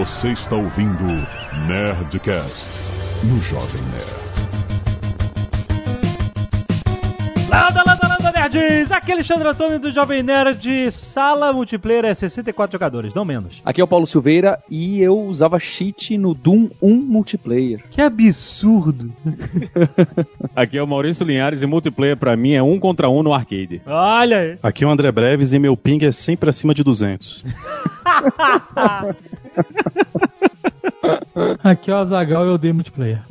Você está ouvindo Nerdcast no Jovem Nerd. Landa, landa, landa, nerds! Aqui é Alexandre Antônio do Jovem Nerd. Sala multiplayer é 64 jogadores, não menos. Aqui é o Paulo Silveira e eu usava cheat no Doom 1 multiplayer. Que absurdo! Aqui é o Maurício Linhares e multiplayer pra mim é um contra um no arcade. Olha aí! Aqui é o André Breves e meu ping é sempre acima de 200. Aqui é o Azagal e eu odeio multiplayer.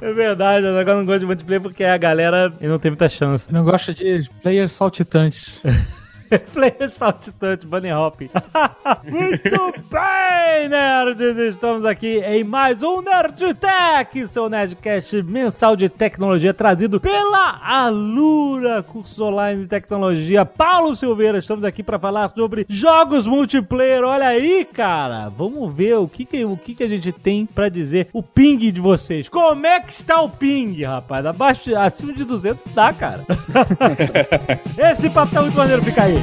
é verdade, agora eu não gosto de multiplayer porque a galera não tem muita chance. Não gosta de players saltitantes. Player saltitante, bunny hopping. Muito bem, nerds! Estamos aqui em mais um Nerd Tech, seu Nerdcast mensal de tecnologia trazido pela Alura, cursos online de tecnologia. Paulo Silveira, estamos aqui para falar sobre jogos multiplayer. Olha aí, cara! Vamos ver o que, que o que, que a gente tem para dizer. O ping de vocês. Como é que está o ping, rapaz? Abaixo, acima de 200 dá, cara. Esse papo tá muito maneiro, fica aí.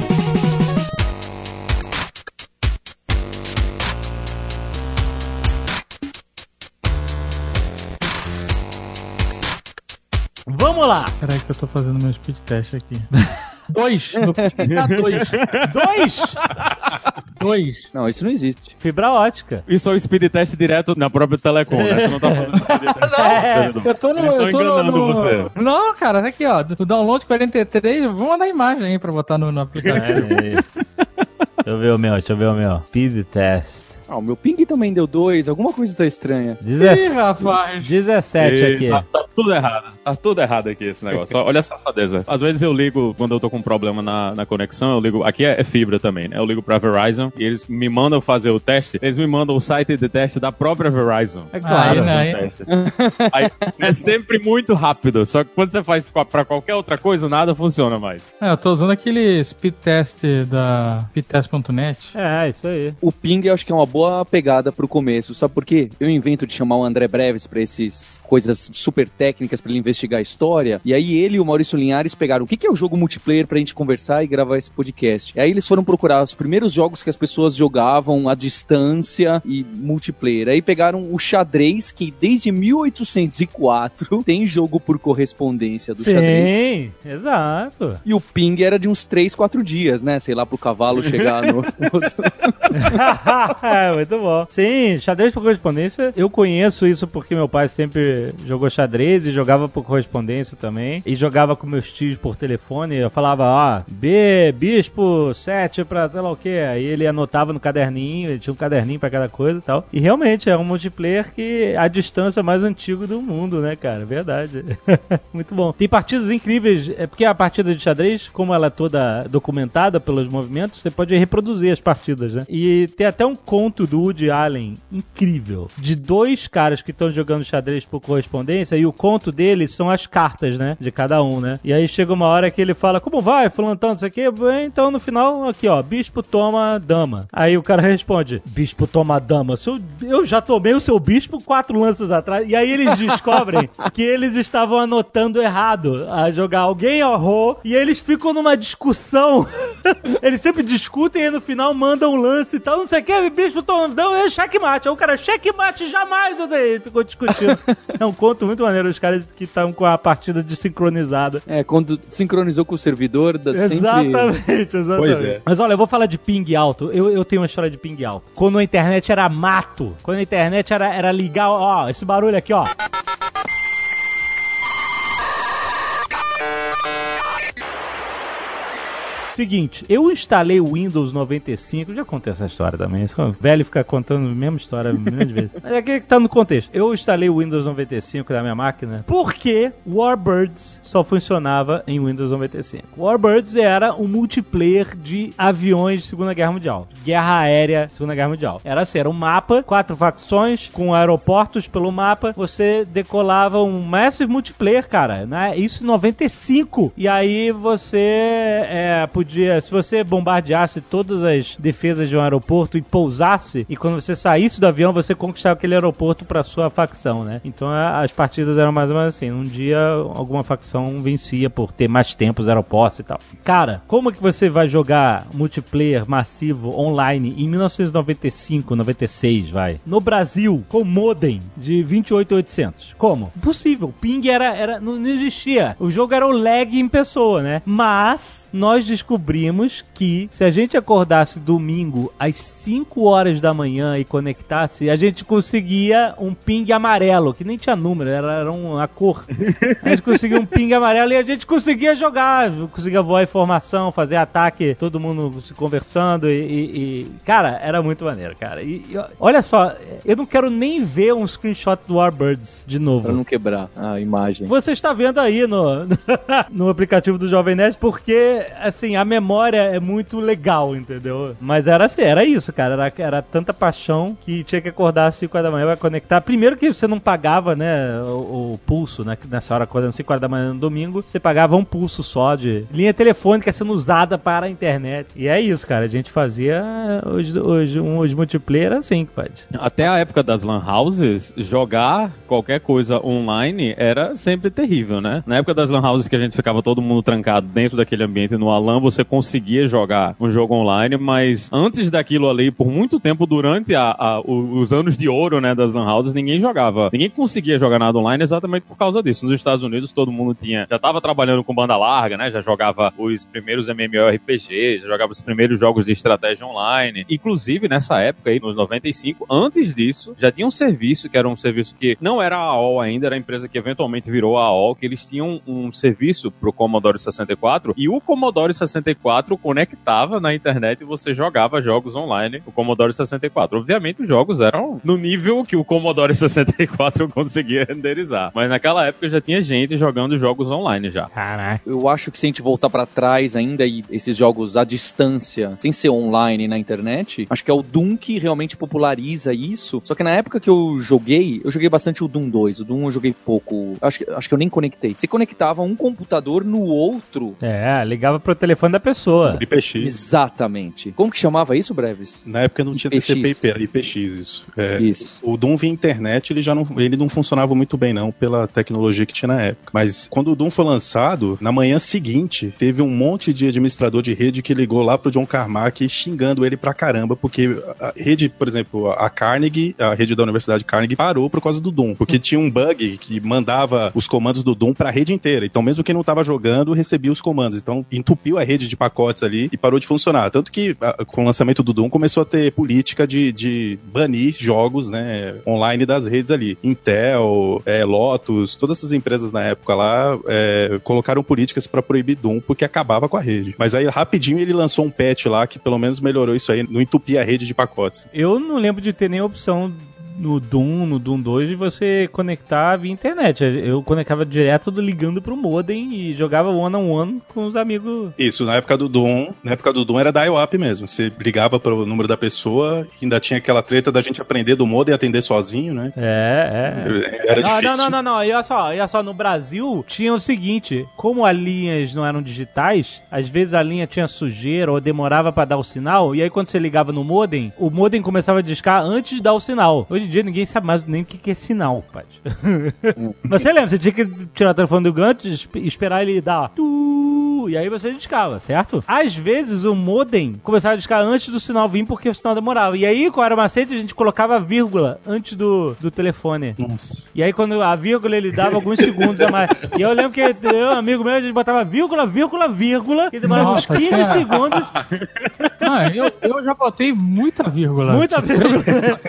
Vamos lá! Peraí que eu tô fazendo meu speed test aqui. Dois! Meu ping tá dois. Dois! Dois. Não, isso não existe. Fibra ótica. Isso é o speed test direto na própria Telecom, né? Você não tá fazendo speed test. É. Eu tô no. Eu tô no, enganando no- você. Não, cara, tá aqui, ó. O download 43. Vamos mandar imagem aí pra botar no, no aplicativo. Deixa eu ver o meu, deixa eu ver o meu. Speed test. Ah, o meu ping também deu 2, alguma coisa tá estranha. Ih, Dezesse- rapaz. 17 E aqui. Tá, tá tudo errado. Tá tudo errado aqui esse negócio. Olha a safadeza. Às vezes eu ligo, quando eu tô com um problema na, na conexão, eu ligo. Aqui é, é fibra também, né? Eu ligo pra Verizon e eles me mandam fazer o teste. Eles me mandam o site de teste da própria Verizon. É claro. Aí, né? Aí- Teste. Aí, é sempre muito rápido. Só que quando você faz pra qualquer outra coisa, nada funciona mais. É, eu tô usando aquele speed test da speedtest.net. É, isso aí. O ping eu acho que é uma boa pegada pro começo, sabe por quê? Eu invento de chamar o André Breves pra esses coisas super técnicas pra ele investigar a história, e aí ele e o Maurício Linhares pegaram o que que é o jogo multiplayer pra gente conversar e gravar esse podcast. E aí eles foram procurar os primeiros jogos que as pessoas jogavam à distância e multiplayer. Aí pegaram o xadrez, que desde 1804 tem jogo por correspondência do xadrez. Sim, exato. E o ping era de uns 3, 4 dias, né? Sei lá, pro cavalo chegar no. é, muito bom. Sim, xadrez por correspondência. Eu conheço isso porque meu pai sempre jogou xadrez e jogava por correspondência também. E jogava com meus tios por telefone. Eu falava, ó, B, bispo 7 pra sei lá o que. Aí ele anotava no caderninho, ele tinha um caderninho pra cada coisa e tal. E realmente é um multiplayer que a distância mais antigo do mundo, né, cara? Verdade. muito bom. Tem partidas incríveis. É porque a partida de xadrez, como ela é toda documentada pelos movimentos, você pode reproduzir as partidas, né? E tem até um conto do Woody Allen incrível de dois caras que estão jogando xadrez por correspondência e o conto deles são as cartas, né? De cada um, né? E aí chega uma hora que ele fala: Como vai, fulano tanto, isso aqui? Então no final, aqui ó, bispo toma dama. Aí o cara responde: Bispo toma dama. Seu- Eu já tomei o seu bispo quatro lances atrás. E aí eles descobrem que eles estavam anotando errado a jogar. Alguém errou e eles ficam numa discussão. eles sempre discutem e no final mandam um lance e tal. Não sei o que, bispo toma dama, é checkmate. Aí o cara, checkmate jamais. eu. Ele ficou discutindo. é um conto muito maneiro. Os caras que estão com a partida desincronizada. É, quando sincronizou com o servidor, sempre... Exatamente, exatamente. Pois é. Mas olha, eu vou falar de ping alto. Eu, eu tenho uma história de ping alto. Quando a internet era mato. Quando a internet era, era ligar, ó, esse barulho aqui, ó. Seguinte, eu instalei o Windows 95, já contei essa história também. Esse velho fica contando a mesma história milhões de vezes. Mas é que tá no contexto. Eu instalei o Windows 95 da minha máquina porque Warbirds só funcionava em Windows 95. Warbirds era um multiplayer de aviões de Segunda Guerra Mundial. Guerra aérea, Segunda Guerra Mundial. Era assim, era um mapa, quatro facções, com aeroportos pelo mapa. Você decolava um massive multiplayer, cara. Né? Isso em 95. E aí você é, podia podia, se você bombardeasse todas as defesas de um aeroporto e pousasse, e quando você saísse do avião, você conquistava aquele aeroporto pra sua facção, né? Então as partidas eram mais ou menos assim. Um dia alguma facção vencia por ter mais tempo os aeroportos e tal. Cara, como que você vai jogar multiplayer massivo online em 1995, 96, vai? No Brasil, com modem de 28800. Como? Impossível. Ping era, era não existia. O jogo era o lag em pessoa, né? Mas nós descobrimos que se a gente acordasse domingo às 5 horas da manhã e conectasse, a gente conseguia um ping amarelo, que nem tinha número, era, era uma cor. A gente conseguia um ping amarelo e a gente conseguia jogar, conseguia voar informação, fazer ataque, todo mundo se conversando e, e- e- cara, era muito maneiro, cara. E, e olha só, eu não quero nem ver um screenshot do Warbirds de novo. Pra não quebrar a imagem. Você está vendo aí no, no aplicativo do Jovem Nerd, porque, assim, a memória é muito legal, entendeu? Mas era assim, era isso, cara. Era, era tanta paixão que tinha que acordar às 5 horas da manhã pra conectar. Primeiro que você não pagava, né, o, o pulso, né? Nessa hora, acordando às 5 horas da manhã no domingo, você pagava um pulso só de linha telefônica sendo usada para a internet. E é isso, cara. A gente fazia os, os, um, multiplayer assim, pode. Até a época das lan houses, jogar qualquer coisa online era sempre terrível, né? Na época das lan houses que a gente ficava todo mundo trancado dentro daquele ambiente no Alan, você conseguia jogar um jogo online, mas antes daquilo ali, por muito tempo, durante a- a- os anos de ouro, né, das lan houses, ninguém jogava, ninguém conseguia jogar nada online exatamente por causa disso. Nos Estados Unidos, todo mundo tinha, já tava trabalhando com banda larga, né, já jogava os primeiros MMORPGs, já jogava os primeiros jogos de estratégia online. Inclusive, nessa época aí, nos 95, antes disso, já tinha um serviço, que era um serviço que não era a AOL ainda, era a empresa que eventualmente virou a AOL, que eles tinham um serviço pro Commodore 64, e o Commodore 64 conectava na internet e você jogava jogos online o Commodore 64. Obviamente, os jogos eram no nível que o Commodore 64 conseguia renderizar. Mas naquela época já tinha gente jogando jogos online já. Caraca. Eu acho que se a gente voltar pra trás ainda e esses jogos à distância, sem ser online na internet, acho que é o Doom que realmente populariza isso. Só que na época que eu joguei, eu joguei bastante o Doom 2. O Doom eu joguei pouco. Acho que, acho que eu nem conectei. Você conectava um computador no outro. É, ligava pro telefone da pessoa. IPX. Exatamente. Como que chamava isso, Breves? Na época não tinha IPX. TCP/IP, era IPX isso. É, Isso. O Doom via internet, ele já não, ele não funcionava muito bem não pela tecnologia que tinha na época. Mas quando o Doom foi lançado, na manhã seguinte, teve um monte de administrador de rede que ligou lá pro John Carmack xingando ele pra caramba, porque a rede, por exemplo, a Carnegie, a rede da Universidade Carnegie parou por causa do Doom, porque tinha um bug que mandava os comandos do Doom pra rede inteira. Então mesmo quem não tava jogando recebia os comandos. Então entupiu a rede de pacotes ali e parou de funcionar. Tanto que a- com o lançamento do Doom começou a ter política de, de banir jogos, né, online das redes ali. Intel, é, Lotus, todas essas empresas na época lá é, colocaram políticas pra proibir Doom porque acabava com a rede. Mas aí rapidinho ele lançou um patch lá que pelo menos melhorou isso aí, não entupia a rede de pacotes. Eu não lembro de ter nenhuma opção no Doom, no Doom 2, de você conectar via internet. Eu conectava direto do ligando pro modem e jogava one-on-one com os amigos. Isso, na época do Doom, na época do Doom era dial-up mesmo. Você ligava pro número da pessoa, ainda tinha aquela treta da gente aprender do modem e atender sozinho, né? É, é. Era Não, difícil. não, não, não, não. E olha só, olha só, no Brasil tinha o seguinte: como as linhas não eram digitais, às vezes a linha tinha sujeira ou demorava pra dar o sinal, e aí quando você ligava no modem, o modem começava a discar antes de dar o sinal. Hoje em dia ninguém sabe mais nem o que que é sinal, pai. Mas você lembra, você tinha que tirar o telefone do gancho, esp- esperar ele dar. Tu, e aí você discava, certo? Às vezes o modem começava a discar antes do sinal vir porque o sinal demorava. E aí, qual era o macete? A gente colocava vírgula antes do, do telefone. Nossa. E aí, quando a vírgula, ele dava alguns segundos a mais. E eu lembro que eu, um amigo meu, a gente botava vírgula, vírgula, vírgula, e demorava uns Nossa, 15 cara. segundos. Ah, eu, eu já botei muita vírgula. Muita vírgula.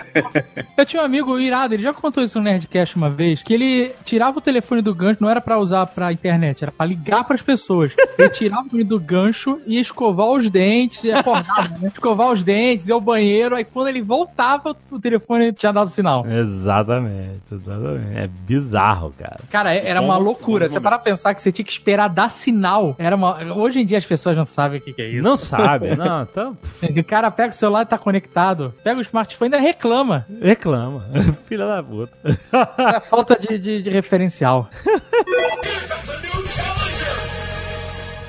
Eu tinha um amigo irado, ele já contou isso no Nerdcast uma vez, que ele tirava o telefone do gancho, não era pra usar pra internet, era pra ligar pras pessoas. Ele tirava o telefone do gancho e escovar os dentes, acordava, né? Escovar os dentes, ia ao banheiro, aí quando ele voltava, o telefone tinha dado sinal. exatamente, exatamente. É bizarro, cara. Cara, é- era uma loucura. Você parar pra pensar que você tinha que esperar dar sinal. Era uma... Hoje em dia as pessoas não sabem o que, que é isso. Não sabe, não, então O cara pega o celular e tá conectado. Pega o smartphone e ainda reclama. reclama. Filha da puta. É falta de, de- de referencial.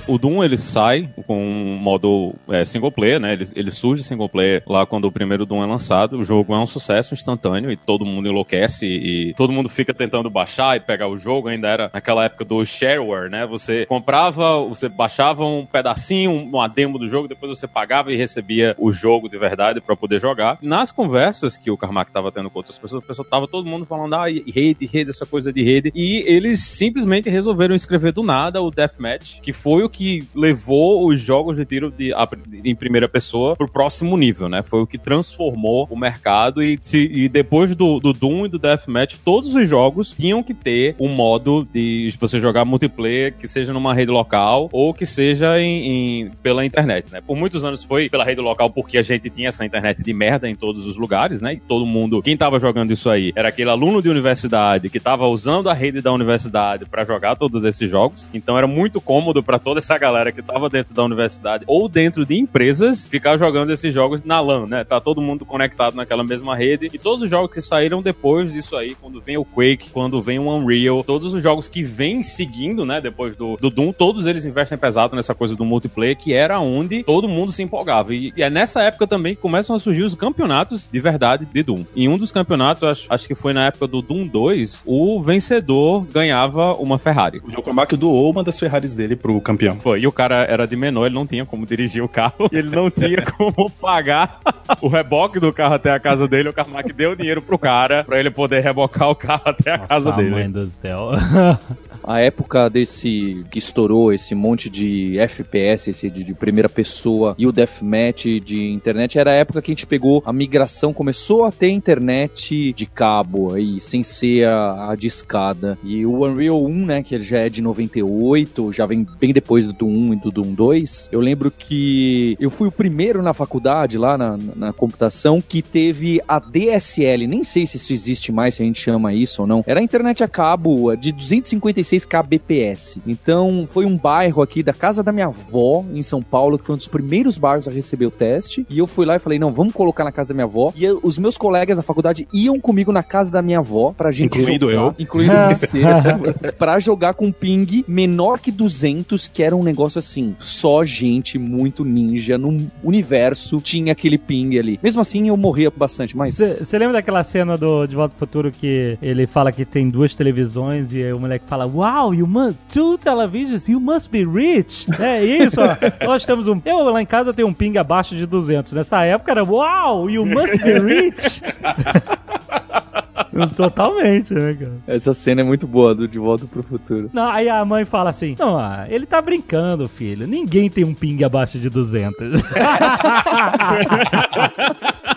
O Doom ele sai com um modo é, single player, né? Ele, ele surge single player lá quando o primeiro Doom é lançado. O jogo é um sucesso instantâneo e todo mundo enlouquece e todo mundo fica tentando baixar e pegar o jogo. Ainda era naquela época do shareware, né? Você comprava, você baixava um pedacinho, uma demo do jogo, depois você pagava e recebia o jogo de verdade para poder jogar. Nas conversas que o Carmack tava tendo com outras pessoas, o pessoal tava todo mundo falando, ah, rede, rede, essa coisa de rede. E eles simplesmente resolveram escrever do nada o Deathmatch, que foi o que levou os jogos de tiro de, a, em primeira pessoa pro próximo nível, né? Foi o que transformou o mercado e, se, e depois do, do Doom e do Deathmatch, todos os jogos tinham que ter um modo de você jogar multiplayer que seja numa rede local ou que seja em, em, pela internet, né? Por muitos anos foi pela rede local porque a gente tinha essa internet de merda em todos os lugares, né? E todo mundo, quem tava jogando isso aí, era aquele aluno de universidade que tava usando a rede da universidade para jogar todos esses jogos. Então era muito cômodo para toda essa galera que tava dentro da universidade ou dentro de empresas ficar jogando esses jogos na LAN, né? Tá todo mundo conectado naquela mesma rede e todos os jogos que saíram depois disso aí, quando vem o Quake, quando vem o Unreal, todos os jogos que vêm seguindo, né, depois do, do Doom, todos eles investem pesado nessa coisa do multiplayer, que era onde todo mundo se empolgava. E, e é nessa época também que começam a surgir os campeonatos de verdade de Doom. Em um dos campeonatos, acho, acho que foi na época do Doom 2, o vencedor ganhava uma Ferrari. O Yokomaku doou uma das Ferraris dele pro campeão. Foi, e o cara era de menor, ele não tinha como dirigir o carro, e ele não tinha como pagar o reboque do carro até a casa dele. O Carmack deu dinheiro pro cara pra ele poder rebocar o carro até a casa Nossa, dele. mãe do céu. A época desse que estourou esse monte de FPS, esse de, de primeira pessoa e o deathmatch de internet, era a época que a gente pegou a migração, começou a ter internet de cabo aí, sem ser a, a de escada. E o Unreal 1, né, que ele já é de 98, já vem bem depois do Doom 1 e do Doom 2. Eu lembro que eu fui o primeiro na faculdade, lá na, na computação, que teve a DSL. Nem sei se isso existe mais, se a gente chama isso ou não. Era a internet a cabo de 256 kbps. Então, foi um bairro aqui da casa da minha avó, em São Paulo, que foi um dos primeiros bairros a receber o teste. E eu fui lá e falei, não, vamos colocar na casa da minha avó. E eu- os meus colegas da faculdade iam comigo na casa da minha avó pra gente Incluindo jogar, eu. Incluindo você. pra jogar com ping menor que 200, que era um negócio assim, só gente muito ninja no universo tinha aquele ping ali. Mesmo assim, eu morria bastante, mas... Você lembra daquela cena do De Volta ao Futuro que ele fala que tem duas televisões e o moleque fala, Wow, you must two televisions, you must be rich. É isso, ó. Nós temos um. Eu lá em casa eu tenho um ping abaixo de 200. Nessa época era, Wow, you must be rich. Totalmente, né, cara? Essa cena é muito boa do De Volta pro Futuro. Não, aí a mãe fala assim: Não, ah, ele tá brincando, filho. Ninguém tem um ping abaixo de 200.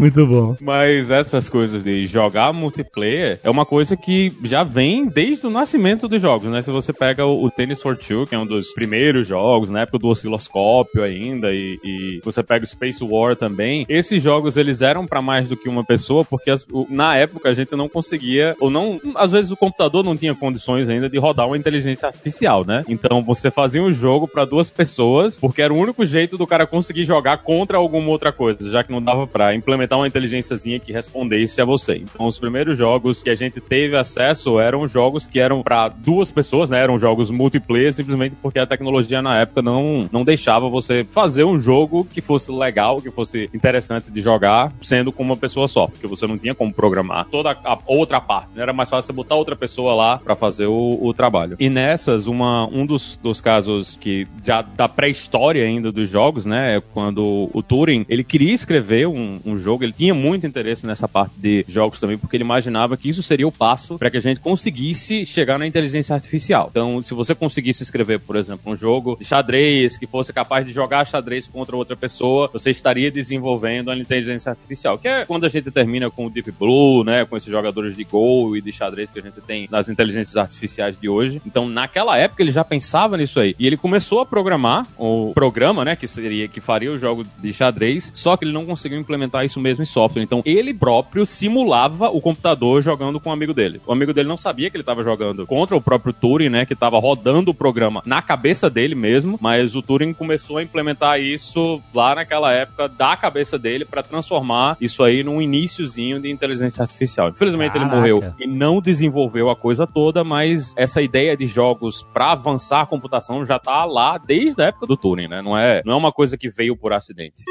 Muito bom. Mas essas coisas de jogar multiplayer é uma coisa que já vem desde o nascimento dos jogos, né? Se você pega o, o Tennis for Two, que é um dos primeiros jogos, na época do osciloscópio ainda, e, e você pega o Space War também, esses jogos eles eram pra mais do que uma pessoa, porque as- o- na época a gente não conseguia, ou não, às vezes o computador não tinha condições ainda de rodar uma inteligência artificial, né? Então você fazia um jogo pra duas pessoas, porque era o único jeito do cara conseguir jogar contra alguma outra coisa, já que não dava pra implementar uma inteligênciazinha que respondesse a você. Então os primeiros jogos que a gente teve acesso eram jogos que eram pra duas pessoas, né? Eram jogos multiplayer, simplesmente porque a tecnologia na época não, não deixava você fazer um jogo que fosse legal, que fosse interessante de jogar, sendo com uma pessoa só, porque você não tinha como programar toda a outra parte. né? Era mais fácil você botar outra pessoa lá pra fazer o, o trabalho. E nessas, uma, um dos, dos casos que já da pré-história ainda dos jogos, né? É quando o Turing ele queria escrever um, um jogo, ele tinha muito interesse nessa parte de jogos também, porque ele imaginava que isso seria o passo para que a gente conseguisse chegar na inteligência artificial. Então, se você conseguisse escrever, por exemplo, um jogo de xadrez que fosse capaz de jogar xadrez contra outra pessoa, você estaria desenvolvendo a inteligência artificial, que é quando a gente termina com o Deep Blue, né, com esses jogadores de Go e de xadrez que a gente tem nas inteligências artificiais de hoje. Então, naquela época ele já pensava nisso aí. E ele começou a programar o programa, né, que seria que faria o jogo de xadrez, só que ele não conseguiu implementar isso mesmo em software. Então ele próprio simulava o computador jogando com um amigo dele. O amigo dele não sabia que ele estava jogando contra o próprio Turing, né? Que estava rodando o programa na cabeça dele mesmo, mas o Turing começou a implementar isso lá naquela época da cabeça dele para transformar isso aí num iníciozinho de inteligência artificial. Infelizmente Caraca. ele morreu e não desenvolveu a coisa toda, mas essa ideia de jogos para avançar a computação já tá lá desde a época do Turing, né? Não é, não é uma coisa que veio por acidente.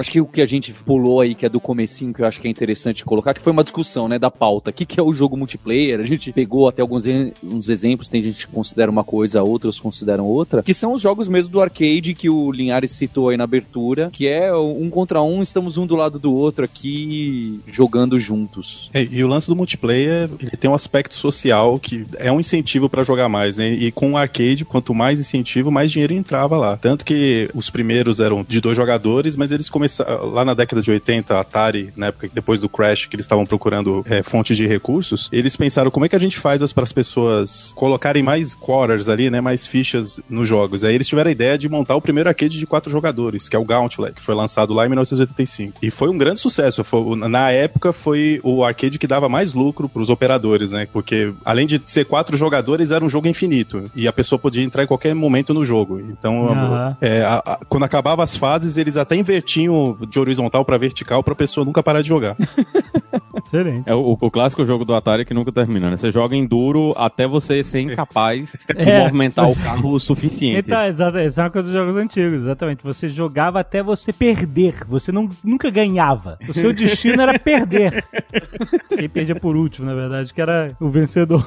Acho que o que a gente pulou aí, que é do comecinho, que eu acho que é interessante colocar, que foi uma discussão, né, da pauta. O que, que é o jogo multiplayer? A gente pegou até alguns uns exemplos, tem gente que considera uma coisa, outros consideram outra, que são os jogos mesmo do arcade que o Linhares citou aí na abertura, que é um contra um, estamos um do lado do outro aqui, jogando juntos. É, e o lance do multiplayer, ele tem um aspecto social que é um incentivo pra jogar mais, né? E com o arcade, quanto mais incentivo, mais dinheiro entrava lá. Tanto que os primeiros eram de dois jogadores, mas eles começaram lá na década de 80, a Atari, na época depois do Crash, que eles estavam procurando é, fontes de recursos, eles pensaram como é que a gente faz para as pessoas colocarem mais quarters ali, né? Mais fichas nos jogos. Aí eles tiveram a ideia de montar o primeiro arcade de quatro jogadores, que é o Gauntlet, que foi lançado lá em 1985. E foi um grande sucesso. Foi- na época foi o arcade que dava mais lucro para os operadores, né? Porque além de ser quatro jogadores, era um jogo infinito. E a pessoa podia entrar em qualquer momento no jogo. Então, Aham. é, a- a- quando acabava as fases, eles até invertiam de horizontal para vertical para a pessoa nunca parar de jogar. Excelente. É o, o clássico jogo do Atari que nunca termina, né? Você joga em duro até você ser incapaz de É. movimentar o carro o suficiente. Então, exato, essa é uma coisa dos jogos antigos, exatamente. Você jogava até você perder. Você não, nunca ganhava. O seu destino era perder. Quem perdia por último, na verdade, que era o vencedor.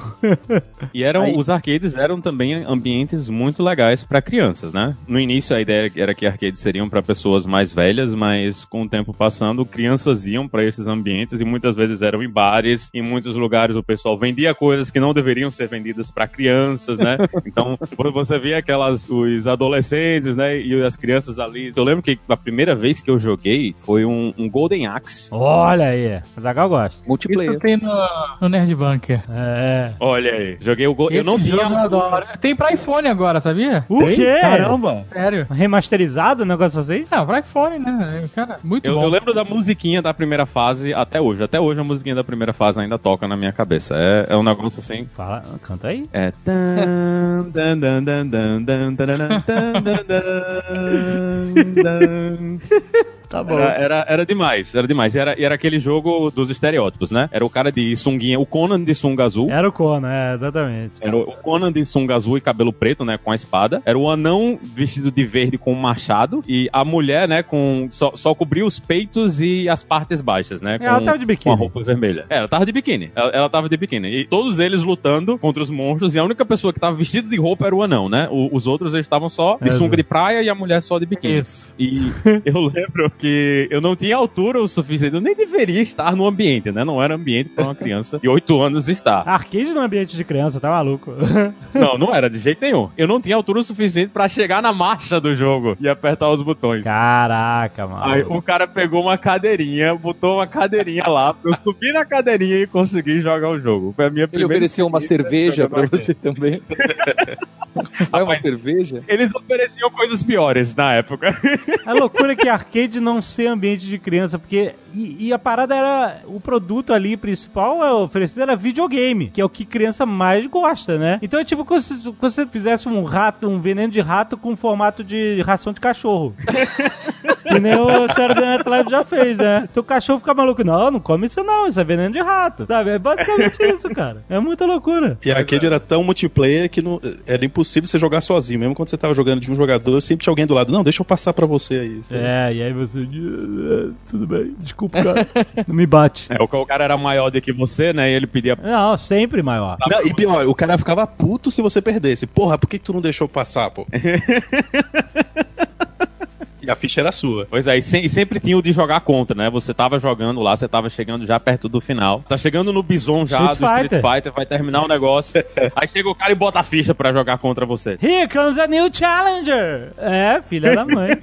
E eram, Aí- os arcades eram também ambientes muito legais pra crianças, né? No início a ideia era que arcades seriam pra pessoas mais velhas, mas com o tempo passando, crianças iam pra esses ambientes e muitas vezes eram em bares, em muitos lugares o pessoal vendia coisas que não deveriam ser vendidas pra crianças, né? Então, quando você via aquelas os adolescentes, né, e as crianças ali. Eu lembro que a primeira vez que eu joguei foi um, um Golden Axe. Olha aí. O Zagal gosta. Multiplayer. Isso tem no, no Nerd Bunker. É. Olha aí, joguei o Golden. Eu não tinha jogo eu adoro. Tem pra iPhone agora, sabia? O quê? Caramba! Sério. Remasterizado o negócio assim? Não, pra iPhone, né? Cara, muito Eu, bom. eu lembro da musiquinha da primeira fase até hoje. Até hoje a musiquinha da primeira fase ainda toca na minha cabeça. É, é um negócio assim. Fala, canta aí. É. Tá bom. Era, era, era demais, era demais. E era, era aquele jogo dos estereótipos, né? Era o cara de sunguinha, o Conan de sunga azul. Era o Conan, é, exatamente. Era o Conan de sunga azul e cabelo preto, né? Com a espada. Era o anão vestido de verde com um machado. E a mulher, né? Com só, só cobria os peitos e as partes baixas, né? Com, Ela tava de com a biquíni. roupa vermelha. É, ela tava de biquíni. Ela, ela tava de biquíni. E todos eles lutando contra os monstros. E a única pessoa que tava vestido de roupa era o anão, né? O- os outros eles estavam só de É, sunga né? de praia e a mulher só de biquíni. Isso. E eu lembro que eu não tinha altura o suficiente, eu nem deveria estar no ambiente, né? Não era ambiente para uma criança de 8 anos estar. Arcade no ambiente de criança, tá maluco? Não, não era de jeito nenhum. Eu não tinha altura o suficiente pra chegar na marcha do jogo e apertar os botões. Caraca, mano. Aí o cara pegou uma cadeirinha, botou uma cadeirinha lá, pra eu subir na cadeirinha e conseguir jogar o jogo. Foi a minha Ele primeira ofereceu uma cerveja arcade. você também. Vai uma Rapaz, cerveja? Eles ofereciam coisas piores na época. A loucura é que arcade não ser ambiente de criança, porque. E, e a parada era. O produto ali principal é oferecido era videogame, que é o que criança mais gosta, né? Então é tipo como se, como se você fizesse um rato, um veneno de rato com formato de ração de cachorro. que nem o Saturday Night Live já fez, né? Então o cachorro fica maluco. Não, não come isso não, isso é veneno de rato. Sabe? É basicamente isso, cara. É muita loucura. E a arcade era tão multiplayer que não, era impossível você jogar sozinho. Mesmo quando você tava jogando de um jogador, sempre tinha alguém do lado. Não, deixa eu passar pra você aí. Você- É, e aí você. "Ah, Tudo bem, desculpa, cara. Não me bate. É, o o cara era maior do que você, né? E ele pedia Não, sempre maior. Não, e pior, o cara ficava puto se você perdesse. Porra, por que, que tu não deixou passar, pô? e a ficha era sua. Pois é, e, se- e sempre tinha o de jogar contra, né? Você tava jogando lá, você tava chegando já perto do final. Tá chegando no bison já Street do Street Fighter. Fighter, vai terminar o negócio. aí chega o cara e bota a ficha pra jogar contra você. Here comes a new challenger! É, filha da mãe.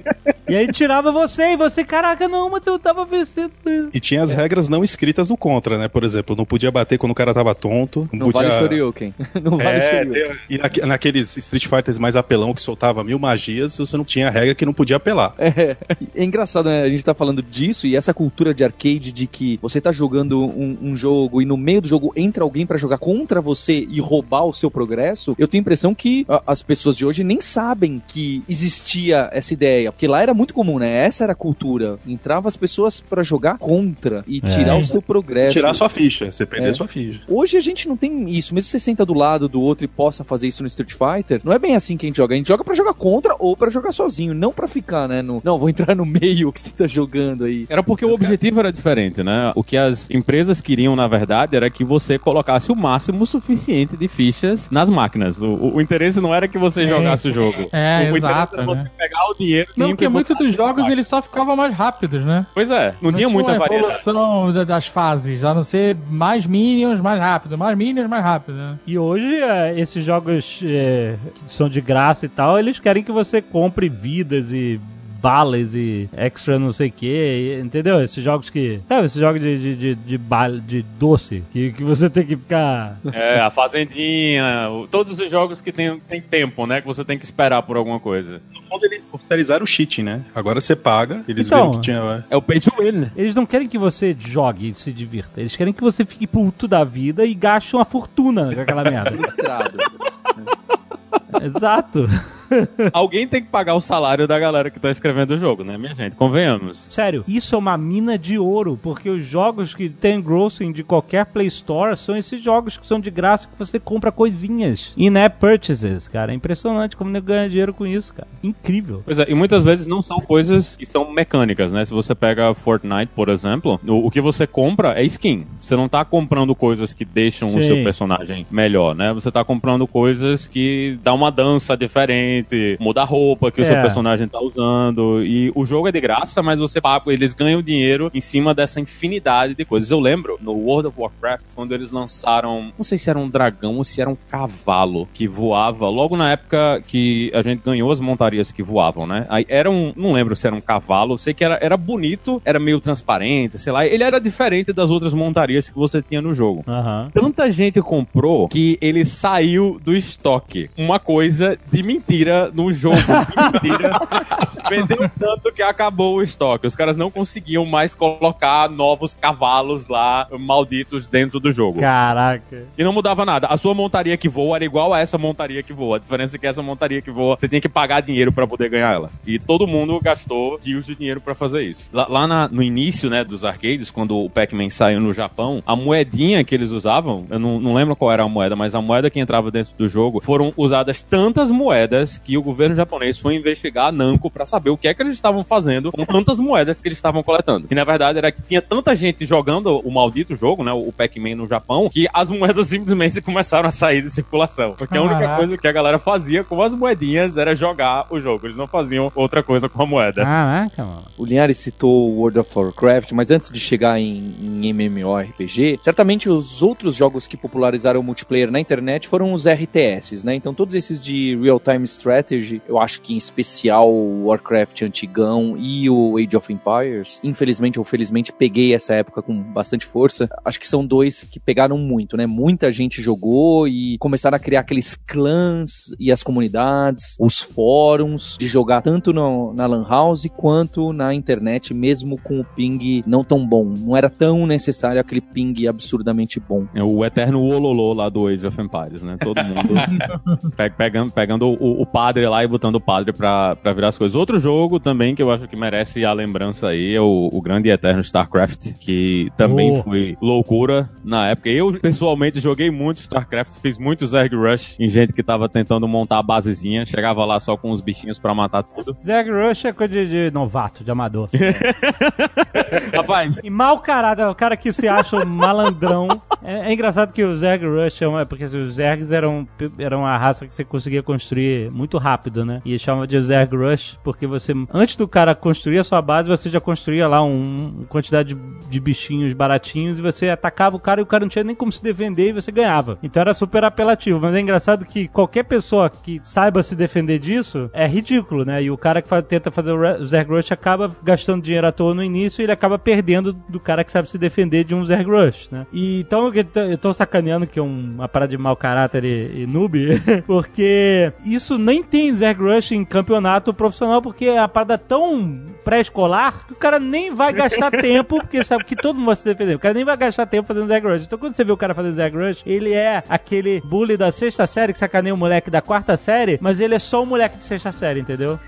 E aí tirava você e você, caraca, não, mas eu tava vencendo. E tinha as regras não escritas do contra, né? Por exemplo, não podia bater quando o cara tava tonto. Não, Não podia... vale Shoryuken. Não vale É, Shoryuken. e naque- naqueles Street Fighters mais apelão que soltava mil magias, você não tinha regra que não podia apelar. É, é engraçado, né? A gente tá falando disso e essa cultura de arcade de que você tá jogando um, um jogo e no meio do jogo entra alguém pra jogar contra você e roubar o seu progresso. Eu tenho a impressão que a- as pessoas de hoje nem sabem que existia essa ideia. Porque lá era muito comum, né? Essa era a cultura. Entrava as pessoas pra jogar contra e tirar o seu progresso. Tirar sua ficha, você perder É. sua ficha. Hoje a gente não tem isso. Mesmo que você senta do lado do outro e possa fazer isso no Street Fighter, não é bem assim que a gente joga. A gente joga pra jogar contra ou pra jogar sozinho, não pra ficar, né? No, não, vou entrar no meio que você tá jogando aí. Era porque o objetivo era diferente, né? O que as empresas queriam, na verdade, era que você colocasse o máximo suficiente de fichas nas máquinas. O, o- o interesse não era que você É. jogasse o jogo. É, o exato, era você né? pegar o dinheiro que Não, porque que muitos dos jogos eles só ficavam mais rápidos, né? Pois é, não, tinha muita uma evolução da- das fases, a não ser mais minions mais rápido, mais minions mais rápido, né? E hoje, é, esses jogos é, que são de graça e tal, eles querem que você compre vidas e balas e extra não sei o que, entendeu? Esses jogos que. Sabe, esses jogos de, de, de, de, bala- de doce, que, que você tem que ficar. É, a Fazendinha, todos os jogos que tem, tem tempo, né? Que você tem que esperar por alguma coisa. No fundo, eles oficializaram o cheating, né? Agora você paga, eles Então. viram que tinha. É o pay to win. Eles não querem que você jogue e se divirta. Eles querem que você fique puto da vida e gaste uma fortuna com aquela merda. Frustrado. Exato. Alguém tem que pagar o salário da galera que tá escrevendo o jogo, né, minha gente? Convenhamos. Sério, isso é uma mina de ouro, porque os jogos que tem grossing de qualquer Play Store são esses jogos que são de graça que você compra coisinhas. In-app purchases, cara. É impressionante como ele ganha dinheiro com isso, cara. Incrível. Pois é, e muitas vezes não são coisas que são mecânicas, né? Se você pega Fortnite, por exemplo, o, o que você compra é skin. Você não tá comprando coisas que deixam o Sim. seu personagem melhor, né? Você tá comprando coisas que dá uma dança diferente, muda a roupa que o É. seu personagem tá usando. E o jogo é de graça, mas você paga, eles ganham dinheiro em cima dessa infinidade de coisas. Eu lembro no World of Warcraft, quando eles lançaram, não sei se era um dragão ou se era um cavalo que voava, logo na época que a gente ganhou as montarias que voavam, né? Aí era um, não lembro se era um cavalo, sei que era, era bonito, era meio transparente, sei lá. Ele era diferente das outras montarias que você tinha no jogo. Aham. Tanta gente comprou que ele saiu do estoque. Uma coisa de mentira no jogo. De mentira. Vendeu tanto que acabou o estoque. Os caras não conseguiam mais colocar novos cavalos lá, malditos, dentro do jogo. Caraca. E não mudava nada. A sua montaria que voa era igual a essa montaria que voa. A diferença é que essa montaria que voa, você tinha que pagar dinheiro pra poder ganhar ela. E todo mundo gastou rios de dinheiro pra fazer isso. Lá, lá na- no início, né, dos arcades, quando o Pac-Man saiu no Japão, a moedinha que eles usavam, eu não, não lembro qual era a moeda, mas a moeda que entrava dentro do jogo, foram usadas tantas moedas que o governo japonês foi investigar a Namco pra saber o que é que eles estavam fazendo com tantas moedas que eles estavam coletando. E na verdade era que tinha tanta gente jogando o maldito jogo, né, o Pac-Man no Japão, que as moedas simplesmente começaram a sair de circulação. Porque a única Caraca. coisa que a galera fazia com as moedinhas era jogar o jogo. Eles não faziam outra coisa com a moeda. Caraca, mano. O Linhares citou o World of Warcraft, mas antes de chegar em, em MMORPG, certamente os outros jogos que popularizaram o multiplayer na internet foram os RTS, né? Então todos esses de real-time strategy, eu acho que em especial o Warcraft antigão e o Age of Empires, infelizmente ou felizmente peguei essa época com bastante força. Acho que são dois que pegaram muito, né? Muita gente jogou e começaram a criar aqueles clãs e as comunidades, os fóruns de jogar tanto no- na Lan House quanto na internet, mesmo com o ping não tão bom. Não era tão necessário aquele ping absurdamente bom. É o eterno ololô lá do Age of Empires, né? Todo mundo pe- pegando, pegando o, o padre lá e botando o padre pra, pra virar as coisas. Outro jogo também que eu acho que merece a lembrança aí é o, o grande e eterno StarCraft, que também Oh. foi loucura na época. Eu, pessoalmente, joguei muito StarCraft, fiz muitos Egg Rush em gente que tava tentando montar a basezinha, chegava lá só com os bichinhos pra matar tudo. Zag Rush é coisa de, de novato, de amador. Rapaz, E mau caráter, o cara que se acha um malandrão É, é engraçado que o Zerg Rush é uma, porque assim, os Zergs eram, eram a raça que você conseguia construir muito rápido, né? E chamava de Zerg Rush porque você, antes do cara construir a sua base, você já construía lá um, uma quantidade de, de bichinhos baratinhos e você atacava o cara e o cara não tinha nem como se defender e você ganhava. Então era super apelativo. Mas é engraçado que qualquer pessoa que saiba se defender disso é ridículo, né? E o cara que tenta fazer o Zerg Rush acaba gastando dinheiro à toa no início e ele acaba perdendo do cara que sabe se defender de um Zerg Rush, né? E então eu tô sacaneando que é uma parada de mau caráter e, e noob, porque isso nem tem Zerg Rush em campeonato profissional, porque é a parada tão pré-escolar que o cara nem vai gastar tempo, porque sabe que todo mundo vai se defender. O cara nem vai gastar tempo fazendo Zerg Rush. Então quando você vê o cara fazendo Zerg Rush, ele é aquele bully da sexta série que sacaneia o moleque da quarta série, mas ele é só um moleque de sexta série, entendeu?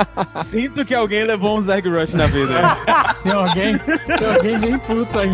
Sinto que alguém levou um Zerg Rush na vida. Tem alguém, tem alguém bem puto aí,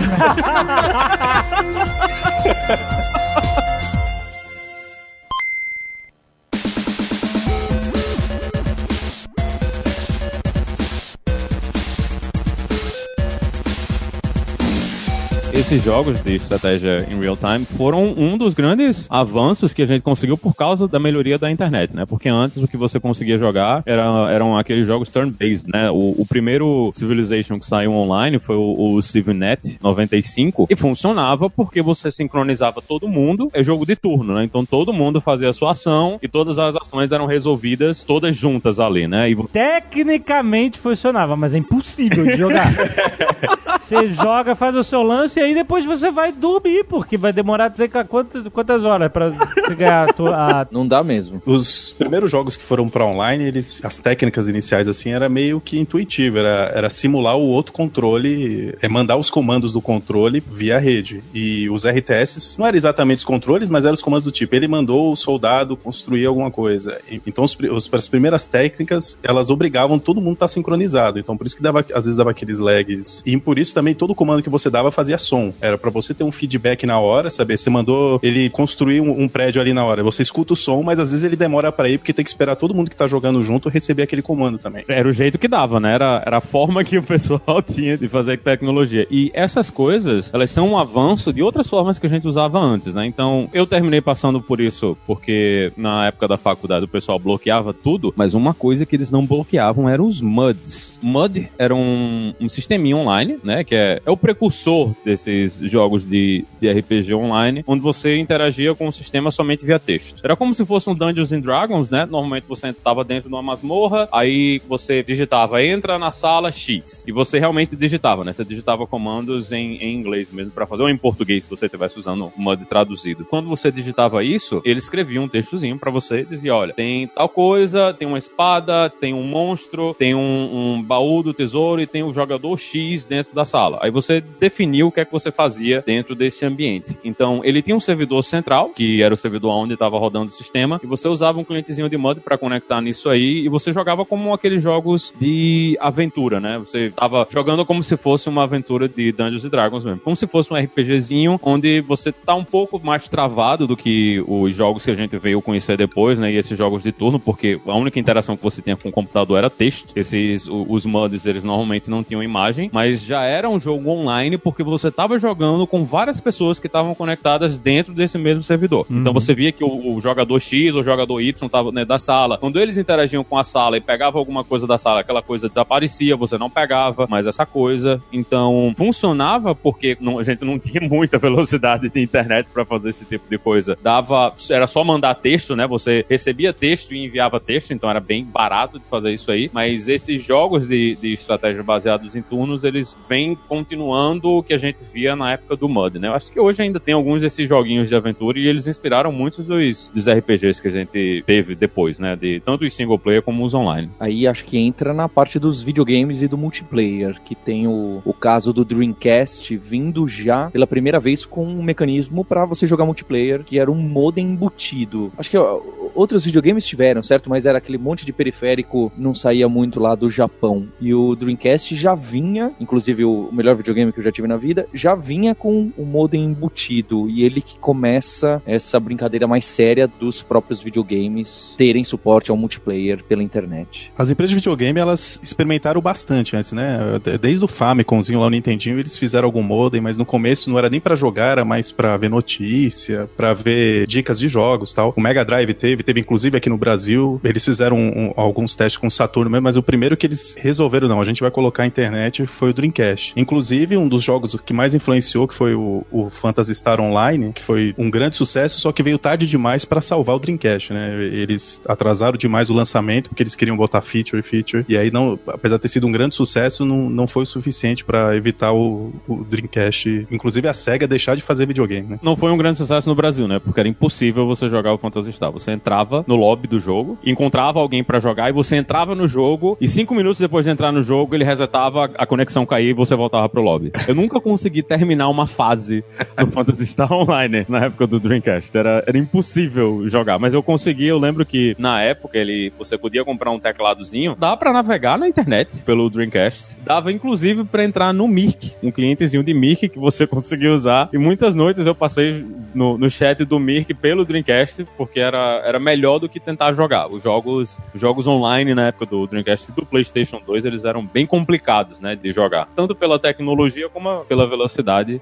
esses jogos de estratégia em real time foram um dos grandes avanços que a gente conseguiu por causa da melhoria da internet, né? Porque antes o que você conseguia jogar era, eram aqueles jogos turn-based, né? O, o, primeiro Civilization que saiu online foi o, o CivNet 95 e funcionava porque você sincronizava todo mundo, é jogo de turno, né? Então todo mundo fazia a sua ação e todas as ações eram resolvidas todas juntas ali, né? E... Tecnicamente funcionava, mas é impossível de jogar. você joga, faz o seu lance e aí depois você vai dormir, porque vai demorar sei quantas, quantas horas pra você ganhar a, tua, a... Não dá mesmo. Os primeiros jogos que foram pra online, eles, as técnicas iniciais, assim, era meio que intuitivo. Era, era simular o outro controle, é mandar os comandos do controle via rede. E os RTS não eram exatamente os controles, mas eram os comandos do tipo. Ele mandou o soldado construir alguma coisa. Então, os, os, as primeiras técnicas, elas obrigavam todo mundo a estar sincronizado. Então, por isso que dava, às vezes dava aqueles lags. E por isso também todo comando que você dava fazia som. Era para você ter um feedback na hora, saber? Você mandou ele construir um, um, prédio ali na hora. Você escuta o som, mas às vezes ele demora para ir porque tem que esperar todo mundo que tá jogando junto receber aquele comando também. Era o jeito que dava, né? Era, era a forma que o pessoal tinha de fazer tecnologia. E essas coisas, elas são um avanço de outras formas que a gente usava antes, né? Então, eu terminei passando por isso porque na época da faculdade o pessoal bloqueava tudo, mas uma coisa que eles não bloqueavam eram os MUDs. MUD era um, um sisteminha online, né? Que é, é o precursor desse jogos de, de RPG online, onde você interagia com o sistema somente via texto. Era como se fosse um Dungeons and Dragons, né? Normalmente você estava dentro de uma masmorra, aí você digitava entra na sala X e você realmente digitava, né? Você digitava comandos em, em inglês mesmo para fazer ou em português se você estivesse usando o MUD traduzido. Quando você digitava isso, ele escrevia um textozinho para você e dizia, olha, tem tal coisa, tem uma espada, tem um monstro, tem um, um baú do tesouro e tem o um jogador X dentro da sala. Aí você definiu o que é que você fazia dentro desse ambiente. Então, ele tinha um servidor central, que era o servidor onde estava rodando o sistema, e você usava um clientezinho de mod para conectar nisso aí, e você jogava como aqueles jogos de aventura, né? Você estava jogando como se fosse uma aventura de Dungeons Dragons mesmo, como se fosse um RPGzinho, onde você tá um pouco mais travado do que os jogos que a gente veio conhecer depois, né? E esses jogos de turno, porque a única interação que você tinha com o computador era texto. Esses, os mods, eles normalmente não tinham imagem, mas já era um jogo online porque você estava jogando com várias pessoas que estavam conectadas dentro desse mesmo servidor. Uhum. Então você via que o, o, jogador X ou o jogador Y estava dentro da sala. Quando eles interagiam com a sala e pegavam alguma coisa da sala, aquela coisa desaparecia, você não pegava mais essa coisa. Então funcionava porque não, a gente não tinha muita velocidade de internet para fazer esse tipo de coisa. Dava, era só mandar texto, né? Você recebia texto e enviava texto, então era bem barato de fazer isso aí. Mas esses jogos de, de estratégia baseados em turnos, eles vêm continuando o que a gente via na época do MUD, né? Eu acho que hoje ainda tem alguns desses joguinhos de aventura e eles inspiraram muitos dos, dos RPGs que a gente teve depois, né? De tanto os single player como os online. Aí acho que entra na parte dos videogames e do multiplayer, que tem o, o caso do Dreamcast vindo já pela primeira vez com um mecanismo para você jogar multiplayer, que era um modem embutido. Acho que o, outros videogames tiveram, certo? Mas era aquele monte de periférico, não saía muito lá do Japão. E o Dreamcast já vinha, inclusive o melhor videogame que eu já tive na vida, já vinha com o modem embutido. E ele que começa essa brincadeira mais séria dos próprios videogames terem suporte ao multiplayer pela internet. As empresas de videogame, elas experimentaram bastante antes, né? Desde o Famicomzinho lá no Nintendinho, eles fizeram algum modem, mas no começo não era nem para jogar, era mais para ver notícia, para ver dicas de jogos tal. O Mega Drive teve, teve inclusive aqui no Brasil, eles fizeram um, alguns testes com o Saturno mesmo, mas o primeiro que eles resolveram, não, a gente vai colocar a internet foi o Dreamcast. Inclusive, um dos jogos que mais influenciou, que foi o, o Phantasy Star Online, que foi um grande sucesso, só que veio tarde demais para salvar o Dreamcast, né? Eles atrasaram demais o lançamento, porque eles queriam botar feature e feature, e aí não, apesar de ter sido um grande sucesso, não, não foi o suficiente para evitar o, o Dreamcast, inclusive a SEGA deixar de fazer videogame, né? Não foi um grande sucesso no Brasil, né? Porque era impossível você jogar o Phantasy Star. Você entrava no lobby do jogo, encontrava alguém para jogar e você entrava no jogo e cinco minutos depois de entrar no jogo ele resetava, a conexão caía e você voltava pro lobby. Eu nunca consegui terminar uma fase do Phantasy Star Online na época do Dreamcast. Era, era impossível jogar, mas eu consegui. Eu lembro que na época ele você podia comprar um tecladozinho, dá para navegar na internet pelo Dreamcast. Dava inclusive para entrar no Mirk, um clientezinho de Mirk que você conseguia usar. E muitas noites eu passei no, no chat do Mirk pelo Dreamcast, porque era, era melhor do que tentar jogar. Os jogos, os jogos online na época do Dreamcast e do PlayStation 2, eles eram bem complicados, né, de jogar. Tanto pela tecnologia como pela velocidade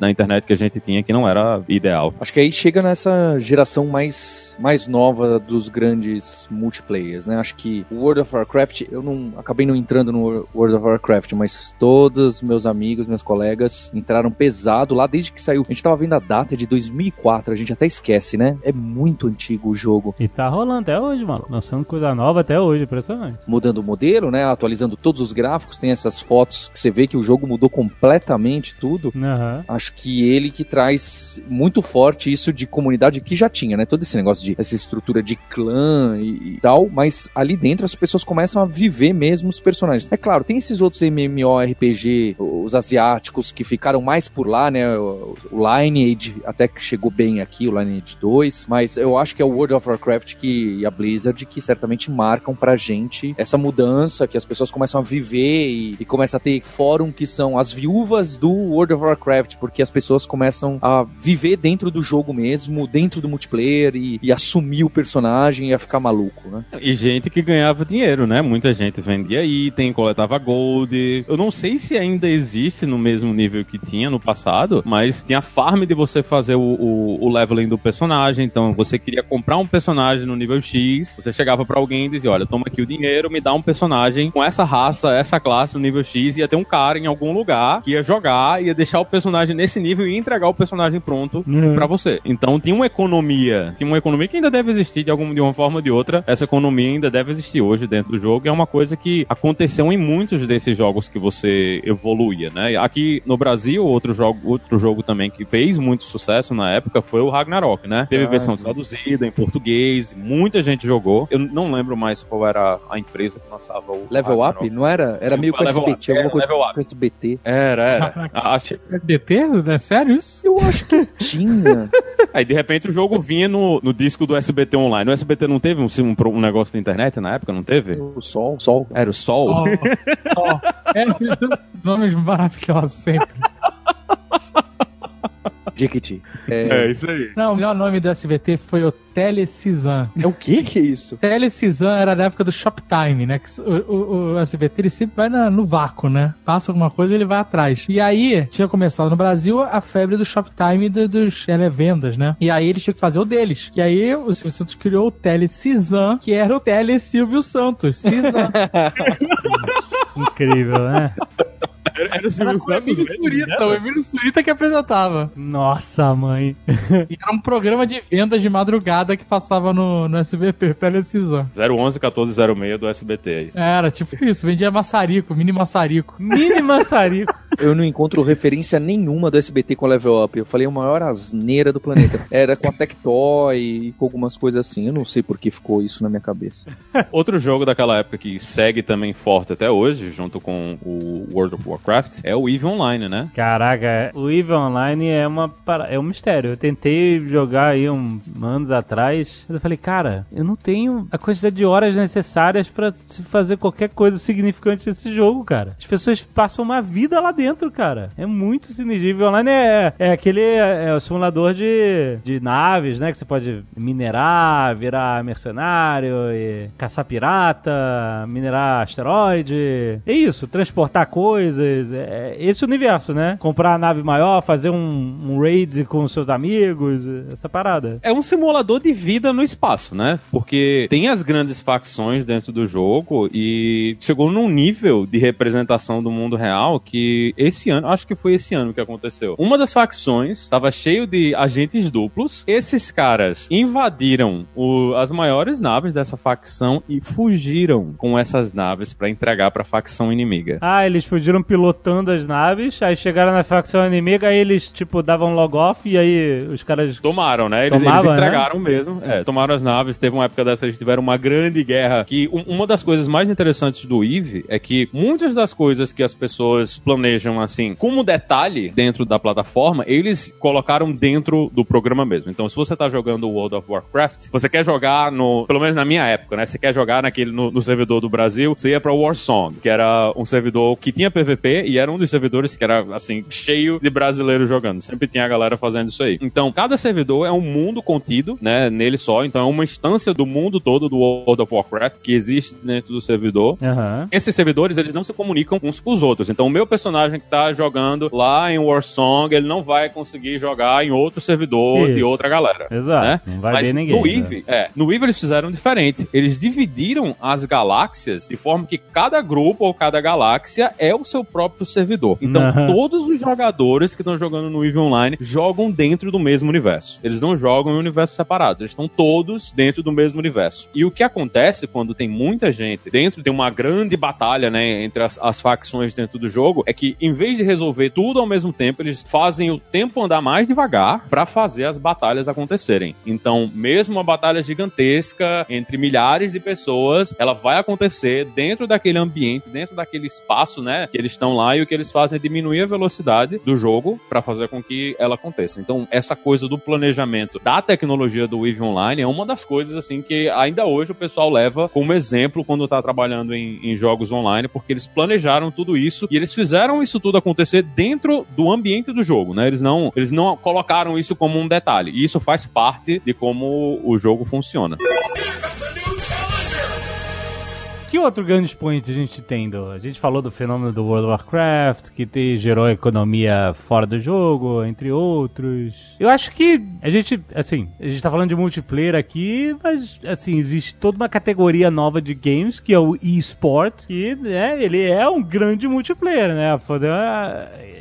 na internet que a gente tinha, que não era ideal. Acho que aí chega nessa geração mais, mais nova dos grandes multiplayers, né? Acho que o World of Warcraft, eu não acabei não entrando no World of Warcraft, mas todos meus amigos, meus colegas entraram pesado lá desde que saiu. A gente tava vendo a data de 2004, a gente até esquece, né? É muito antigo o jogo. E tá rolando até hoje, mano. Lançando coisa nova até hoje, impressionante. Mudando o modelo, né? Atualizando todos os gráficos, tem essas fotos que você vê que o jogo mudou completamente tudo. Aham. Acho que ele que traz muito forte isso de comunidade que já tinha, né? Todo esse negócio de essa estrutura de clã e, e tal, mas ali dentro as pessoas começam a viver mesmo os personagens. É claro, tem esses outros MMORPG, os asiáticos que ficaram mais por lá, né? O, Lineage até que chegou bem aqui, o Lineage 2, mas eu acho que é o World of Warcraft que, e a Blizzard que certamente marcam pra gente essa mudança, que as pessoas começam a viver e, e começa a ter fórum que são as viúvas do World of Warcraft, porque as pessoas começam a viver dentro do jogo mesmo, dentro do multiplayer e, e assumir o personagem e a ficar maluco, né? E gente que ganhava dinheiro, né? Muita gente vendia item, coletava gold. Eu não sei se ainda existe no mesmo nível que tinha no passado, mas tinha farm de você fazer o, o, o leveling do personagem. Então, você queria comprar um personagem no nível X, você chegava pra alguém e dizia: Olha, toma aqui o dinheiro, me dá um personagem com essa raça, essa classe no nível X. Ia ter um cara em algum lugar que ia jogar, ia deixar o personagem nesse nível e entregar o personagem pronto Uhum. pra você. Então, tinha uma economia, tinha uma economia que ainda deve existir de, alguma, de uma forma ou de outra. Essa economia ainda deve existir hoje dentro do jogo. E é uma coisa que aconteceu em muitos desses jogos que você evoluía, né? Aqui no Brasil, outro jogo, outro jogo também que fez muito sucesso na época foi o Ragnarok, né? Teve Ah, versão sim. traduzida em português, muita gente jogou. Eu não lembro mais qual era a empresa que lançava o Level Ragnarok. Up? Não era? Era meio com SBT, alguma é, coisa Level Up. com SBT. Era, era. Achei- SBT? É sério isso? Eu acho que tinha. Aí de repente o jogo vinha no, no disco do SBT Online. O SBT não teve um, um, um negócio da internet na época, não teve? o Sol, Sol. Era o Sol? Ó, ó. É, nomes maravilhosos sempre. Jequiti. É, isso aí. Não, o melhor nome do SBT foi o Telecisam. É o que que é isso? Telecisam era da época do Shoptime, né? Que o, o, o SBT ele sempre vai na- no vácuo, né? Passa alguma coisa ele vai atrás. E aí, tinha começado no Brasil a febre do Shoptime e do, dos televendas, né? E aí eles tinham que fazer o deles. E aí o Silvio Santos criou o Telecisam, que era o Tele Silvio Santos. Cisam. Incrível, né? Era, era o Era Silvio com o Emílio Santos Surita, né? o Emílio Surita que apresentava. Nossa, mãe. E era um programa de vendas de madrugada que passava no, no SBT, Telecisam. 011 1406 do SBT aí. Era tipo isso, vendia maçarico, mini maçarico. Mini maçarico. Eu não encontro referência nenhuma do SBT com Level Up. Eu falei a maior asneira do planeta. Era com a Tectoy e com algumas coisas assim. Eu não sei por que ficou isso na minha cabeça. Outro jogo daquela época que segue também forte até hoje, junto com o World of Warcraft, é o EVE Online, né? Caraca, o EVE Online é, uma, para- é um mistério. Eu tentei jogar aí um, anos atrás, mas eu falei, cara, eu não tenho a quantidade de horas necessárias pra se fazer qualquer coisa significante nesse jogo, cara. As pessoas passam uma vida lá dentro, cara. É muito. EVE Online é, é aquele é, o simulador de, de naves, né? Que você pode minerar, virar mercenário, e caçar pirata, minerar asteroide. É isso, transportar coisas. É esse universo, né? Comprar a nave maior, fazer um, um raid com seus amigos, essa parada. É um simulador de vida no espaço, né? Porque tem as grandes facções dentro do jogo e chegou num nível de representação do mundo real que esse ano, acho que foi esse ano que aconteceu. Uma das facções estava cheio de agentes duplos. Esses caras invadiram o- as maiores naves dessa facção e fugiram com essas naves pra entregar pra facção inimiga. Ah, eles fugiram pilotando as naves, aí chegaram na facção inimiga, aí eles, tipo, davam log off e aí os caras. Tomaram, né? Eles, eles entregaram mesmo. É, tomaram as naves. Teve uma época dessa, eles tiveram uma grande guerra. Que um- uma das coisas mais interessantes do EVE é que muitas das coisas que as pessoas planejam, assim, como detalhe dentro da plataforma, eles colocaram dentro do programa mesmo. Então, se você tá jogando World of Warcraft, você quer jogar no. Pelo menos na minha época, né? Você quer jogar naquele, no, no servidor do Brasil, você ia pra Warsong, que era um servidor que tinha PVP e era um dos servidores que era, assim, cheio de brasileiros jogando. Sempre tinha a galera fazendo isso aí. Então, cada servidor é um mundo contido, né? Nele só. Então, é uma instância do mundo todo do World of Warcraft que existe dentro do servidor. Aham. Esses servidores, eles não se comunicam uns com os outros. Então, o meu personagem que tá jogando lá em Warsong, ele não vai conseguir jogar em outro servidor de Isso. outra galera. Exato. né? Não vai Mas ver ninguém. no né? EVE, é, no EVE eles fizeram diferente. Eles dividiram as galáxias de forma que cada grupo ou cada galáxia é o seu próprio servidor. Então, todos os jogadores que estão jogando no EVE Online jogam dentro do mesmo universo. Eles não jogam em universos separados. Eles estão todos dentro do mesmo universo. E o que acontece quando tem muita gente dentro de uma grande batalha, né, entre as, as facções dentro do jogo, é que em vez de resolver tudo ao mesmo tempo, eles fazem o tempo andar mais devagar pra fazer as batalhas acontecerem. Então, mesmo uma batalha gigantesca entre milhares de pessoas, ela vai acontecer dentro daquele ambiente, dentro daquele espaço, né, que eles estão lá e o que eles fazem é diminuir a velocidade do jogo pra fazer com que ela aconteça. Então, essa coisa do planejamento da tecnologia do EVE Online é uma das coisas assim que ainda hoje o pessoal leva como exemplo quando tá trabalhando em, em jogos online, porque eles planejaram tudo isso e eles fizeram isso tudo acontecer dentro do ambiente do jogo, né? Eles não, eles não colocaram isso como um detalhe. E isso faz parte de como o jogo funciona. Que outro grande point a gente tem? Do, a gente falou do fenômeno do World of Warcraft, que te, gerou economia fora do jogo, entre outros. Eu acho que a gente, assim, a gente tá falando de multiplayer aqui, mas, assim, existe toda uma categoria nova de games, que é o eSport, que, né, ele é um grande multiplayer, né? Foi-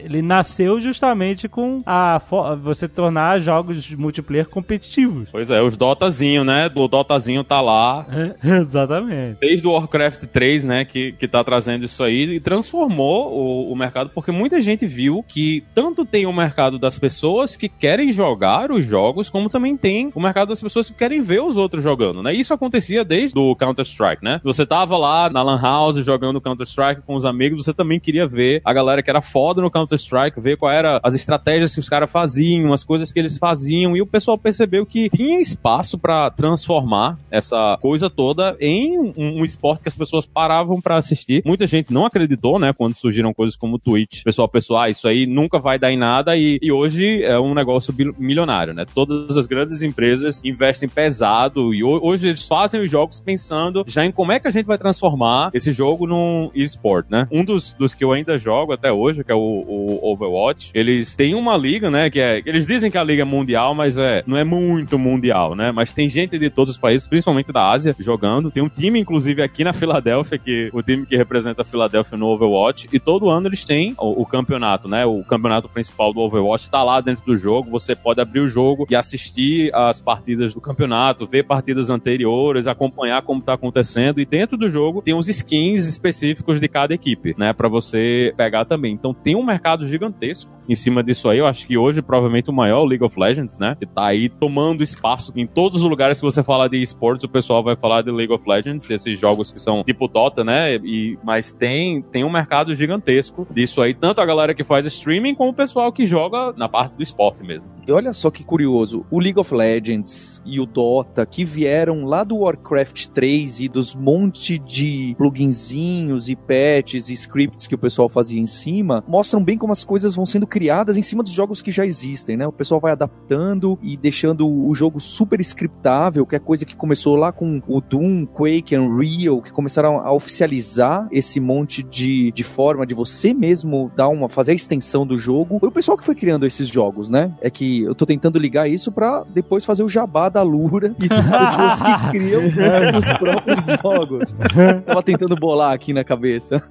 Ele nasceu justamente com a você tornar jogos multiplayer competitivos. Pois é, os Dotazinho, né? O Dotazinho tá lá Exatamente. desde o Warcraft 3, né, que, que tá trazendo isso aí e transformou o, o mercado, porque muita gente viu que tanto tem o mercado das pessoas que querem jogar os jogos, como também tem o mercado das pessoas que querem ver os outros jogando, né? Isso acontecia desde o Counter-Strike, né? Você tava lá na Lan House jogando Counter-Strike com os amigos, você também queria ver a galera que era foda no Counter-Strike, ver qual era as estratégias que os caras faziam, as coisas que eles faziam, e o pessoal percebeu que tinha espaço pra transformar essa coisa toda em um, um esporte que as pessoas paravam pra assistir. Muita gente não acreditou, né, quando surgiram coisas como o Twitch. Pessoal pensou, ah, isso aí nunca vai dar em nada e, e hoje é um negócio milionário, né? Todas as grandes empresas investem pesado e ho- hoje eles fazem os jogos pensando já em como é que a gente vai transformar esse jogo num esporte, né? Um dos, dos que eu ainda jogo até hoje, que é o, o Overwatch, eles têm uma liga, né, que é, eles dizem que a liga é mundial, mas é, não é muito mundial, né, mas tem gente de todos os países, principalmente da Ásia, jogando. Tem um time, inclusive, aqui na Filadélfia, que o time que representa a Filadélfia no Overwatch, e todo ano eles têm o, o campeonato, né, o campeonato principal do Overwatch tá lá dentro do jogo, você pode abrir o jogo e assistir as partidas do campeonato, ver partidas anteriores, acompanhar como tá acontecendo, e dentro do jogo tem uns skins específicos de cada equipe, né, para você pegar também. Então tem um mercado gigantesco em cima disso aí. Eu acho que hoje provavelmente o maior League of Legends, né? Que tá aí tomando espaço em todos os lugares que você fala de esportes, o pessoal vai falar de League of Legends, esses jogos que são tipo Dota, né? E, mas tem, tem um mercado gigantesco disso aí, tanto a galera que faz streaming como o pessoal que joga na parte do esporte mesmo. E olha só que curioso, o League of Legends e o Dota, que vieram lá do Warcraft 3 e dos monte de pluginzinhos e patches e scripts que o pessoal fazia em cima, mostram bem como as coisas vão sendo criadas em cima dos jogos que já existem, né? O pessoal vai adaptando e deixando o jogo super scriptável, que é coisa que começou lá com o Doom, Quake, Unreal, que começaram a oficializar esse monte de, de forma de você mesmo dar uma, fazer a extensão do jogo. Foi o pessoal que foi criando esses jogos, né? É que eu tô tentando ligar isso pra depois fazer o jabá da Lura e das pessoas que criam os próprios jogos. Tava tentando bolar aqui na cabeça.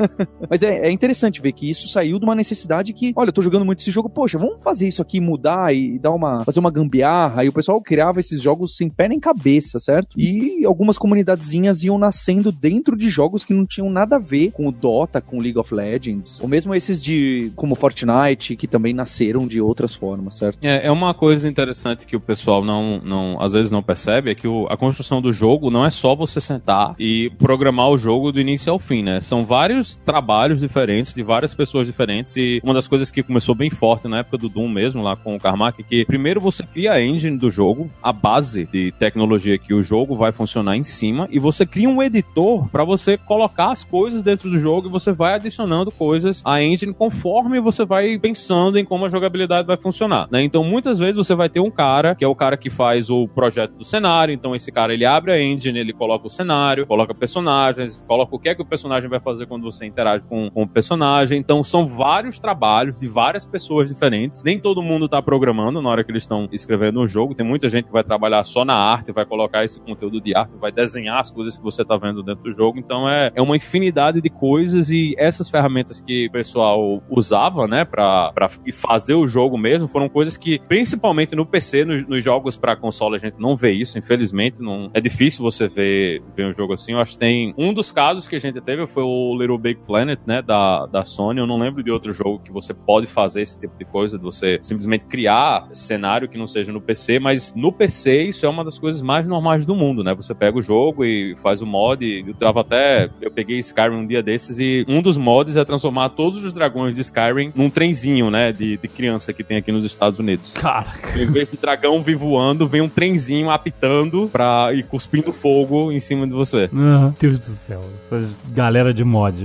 Mas é, é interessante ver que isso saiu de uma necessidade que, olha, eu tô jogando muito esse jogo, poxa, vamos fazer isso aqui, mudar e dar uma, fazer uma gambiarra. E o pessoal criava esses jogos sem pé nem cabeça, certo? E algumas comunidadezinhas iam nascendo dentro de jogos que não tinham nada a ver com o Dota, com o League of Legends. Ou mesmo esses de, como Fortnite, que também nasceram de outras formas, certo? É, é uma coisa interessante que o pessoal não, não às vezes não percebe, é que o, a construção do jogo não é só você sentar e programar o jogo do início ao fim, né? São vários trabalhos diferentes, de várias pessoas diferentes, e uma das coisas que começou bem forte na época do Doom mesmo, lá com o Carmack, é que primeiro você cria a engine do jogo, a base de tecnologia que o jogo vai funcionar em cima, e você cria um editor para você colocar as coisas dentro do jogo e você vai adicionando coisas à engine conforme você vai pensando em como a jogabilidade vai funcionar, né? Então muitas vezes você vai ter um cara, que é o cara que faz o projeto do cenário, então esse cara ele abre a engine, ele coloca o cenário, coloca personagens, coloca o que é que o personagem vai fazer quando você interage com, com o personagem. Então são vários trabalhos de várias pessoas diferentes. Nem todo mundo tá programando na hora que eles estão escrevendo um jogo. Tem muita gente que vai trabalhar só na arte, vai colocar esse conteúdo de arte, vai desenhar as coisas que você tá vendo dentro do jogo. Então é, é uma infinidade de coisas e essas ferramentas que o pessoal usava, né, pra, pra fazer o jogo mesmo, foram coisas que, principalmente no PC, nos, nos jogos para console, a gente não vê isso, infelizmente. Não, é difícil você ver, ver um jogo assim. Eu acho que tem. Um dos casos que a gente teve foi o Little Big Planet, né, da, da Sony. Eu não lembro de outro jogo que você pode fazer esse tipo de coisa, de você simplesmente criar cenário que não seja no PC, mas no PC isso é uma das coisas mais normais do mundo, né? Você pega o jogo e faz o mod. Eu tava até. Eu peguei Skyrim um dia desses e um dos mods é transformar todos os dragões de Skyrim num trenzinho, né? De, de criança que tem aqui nos Estados Unidos. Caraca. Em vez de dragão vir voando, vem um trenzinho apitando pra, e cuspindo fogo em cima de você. Meu Deus do céu, essa galera de mod.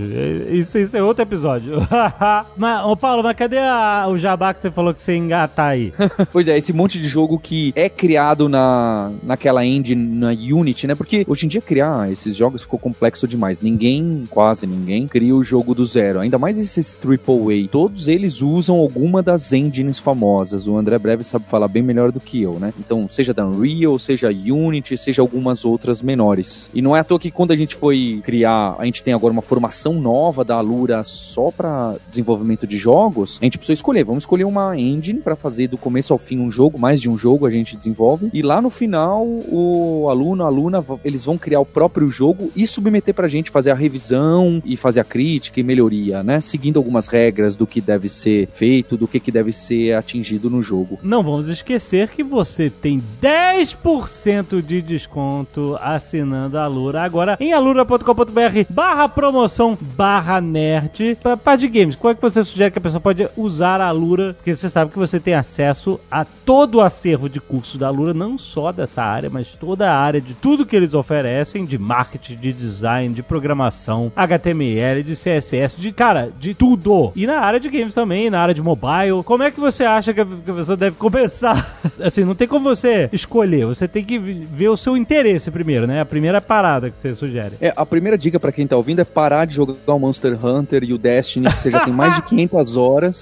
Isso, isso é outro episódio. mas, ô Paulo, mas cadê a- o jabá que você falou que você ia engatar aí? Pois é, esse monte de jogo que é criado na, naquela engine, na Unity, né? Porque hoje em dia criar esses jogos ficou complexo demais. Ninguém, quase ninguém, cria o jogo do zero. Ainda mais esses AAA. Todos eles usam alguma das engines famosas. O André Breve sabe falar bem melhor do que eu, né? Então, seja da Unreal, seja Unity, seja algumas outras menores. E não é à toa que quando a gente foi criar, a gente tem agora uma formação nova da Alura só para desenvolvimento de jogos, a gente precisou escolher. Vamos escolher uma engine para fazer do começo ao fim um jogo, mais de um jogo a gente desenvolve. E lá no final, o aluno, a aluna, eles vão criar o próprio jogo e submeter pra gente fazer a revisão e fazer a crítica e melhoria, né? Seguindo algumas regras do que deve ser feito, do que, que deve ser atingido no jogo. Não vamos esquecer que você tem 10% de desconto assinando a Alura agora em alura.com.br barra promoção barra nerd para parte de games. Qual é que você sugere que a pessoa pode usar a Alura? Porque você sabe que você tem acesso a todo o acervo de cursos da Alura, não só dessa área, mas toda a área de tudo que eles oferecem, de marketing, de design, de programação, HTML, de CSS, de, cara, de tudo. E na área de games também, na área de mobile. Como é que você acha que a pessoa deve começar. Assim, não tem como você escolher. Você tem que ver o seu interesse primeiro, né? A primeira parada que você sugere. É, a primeira dica pra quem tá ouvindo é parar de jogar o Monster Hunter e o Destiny, que você já tem mais de 500 horas,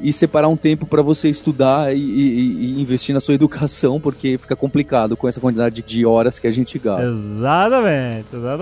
e separar um tempo pra você estudar e, e- e investir na sua educação, porque fica complicado com essa quantidade de horas que a gente gasta. Exatamente, exatamente.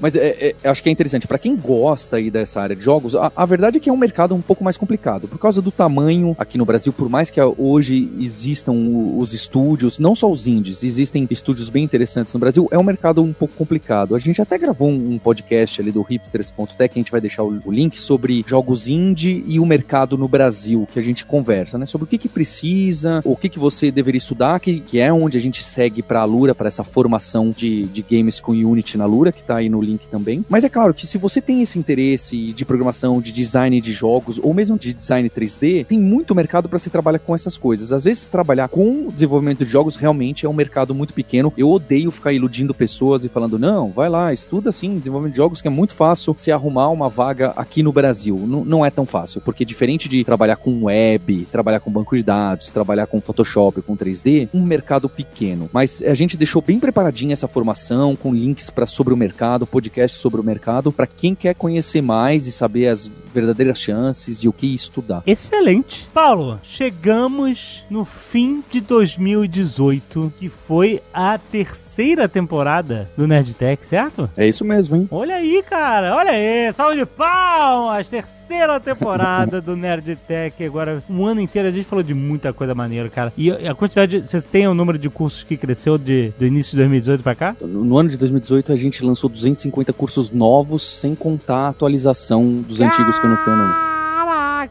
Mas é, é, acho que é interessante, pra quem gosta aí dessa área de jogos, a, a verdade é que é um mercado um pouco mais complicado, por causa do tamanho aqui no Brasil, por mais que a- hoje existam os estúdios, não só os indies, existem estúdios bem interessantes no Brasil, é um mercado um pouco complicado. A gente até gravou um, um podcast ali do hipsters.tech, a gente vai deixar o, o link sobre jogos indie e o mercado no Brasil, que a gente conversa, né, sobre o que que precisa, o que que você deveria estudar, que, que é onde a gente segue pra Alura, para essa formação de, de games com Unity na Lura, que tá aí no link também. Mas é claro que se você tem esse interesse de programação, de design de jogos, ou mesmo de design 3D, tem muito mercado para se trabalhar com essas coisas. Às vezes, trabalhar com desenvolvimento de jogos realmente é um mercado muito pequeno. Eu odeio ficar iludindo pessoas e falando, não, vai lá, estuda assim, desenvolvimento de jogos, que é muito fácil se arrumar uma vaga aqui no Brasil. N- não é tão fácil, porque diferente de trabalhar com web, trabalhar com banco de dados, trabalhar com Photoshop, com 3D, um mercado pequeno. Mas a gente deixou bem preparadinha essa formação, com links para sobre o mercado, podcast sobre o mercado, para quem quer conhecer mais e saber as verdadeiras chances e o que estudar. Excelente. Paulo, chegamos no fim de 2018, que foi a terceira temporada do Nerdtech, certo? É isso mesmo, hein? Olha aí, cara, olha aí, salve de palmas, terceira temporada do Nerdtech, agora um ano inteiro a gente falou de muita coisa maneira, cara, e a quantidade, de- vocês têm o número de cursos que cresceu de, do início de 2018 pra cá? No ano de 2018 a gente lançou 250 cursos novos, sem contar a atualização dos antigos não tenho não.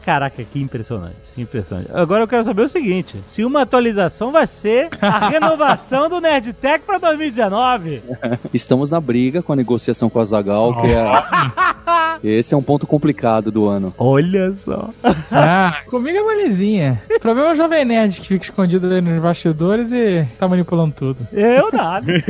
Caraca, que impressionante, que impressionante. Agora eu quero saber o seguinte, se uma atualização vai ser a renovação do Nerdtech pra 2019. Estamos na briga com a negociação com a Zagal, que é... Esse é um ponto complicado do ano. Olha só. Ah, comigo é molezinha. O problema é o Jovem Nerd que fica escondido aí nos bastidores e tá manipulando tudo. Eu nada.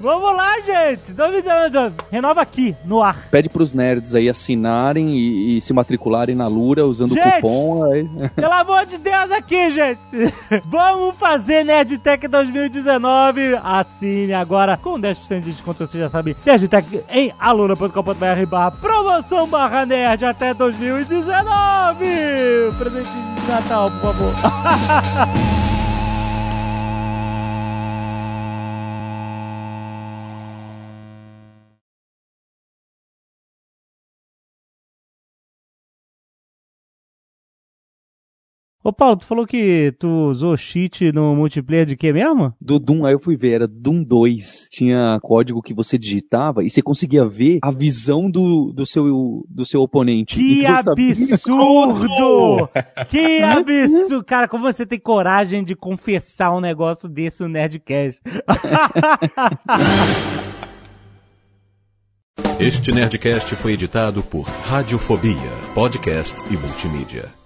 Vamos lá, gente. 2019, renova aqui, no ar. Pede pros nerds aí assinarem e, e se matricularem na Lura usando Gente! o cupom. Aí... Pelo amor de Deus, aqui, gente. Vamos fazer Nerdtech 2019. Assine agora com 10% de desconto, você já sabe. Nerdtech em aluna.com.br barra promoção barra nerd até 2019. Presente de Natal, por favor. Ô Paulo, tu falou que tu usou cheat no multiplayer de quê mesmo? Do Doom, aí eu fui ver, era Doom 2. Tinha código que você digitava e você conseguia ver a visão do, do, seu, do seu oponente. Que absurdo! que absurdo! Cara, como você tem coragem de confessar um negócio desse no Nerdcast? Este Nerdcast foi editado por Radiofobia, podcast e multimídia.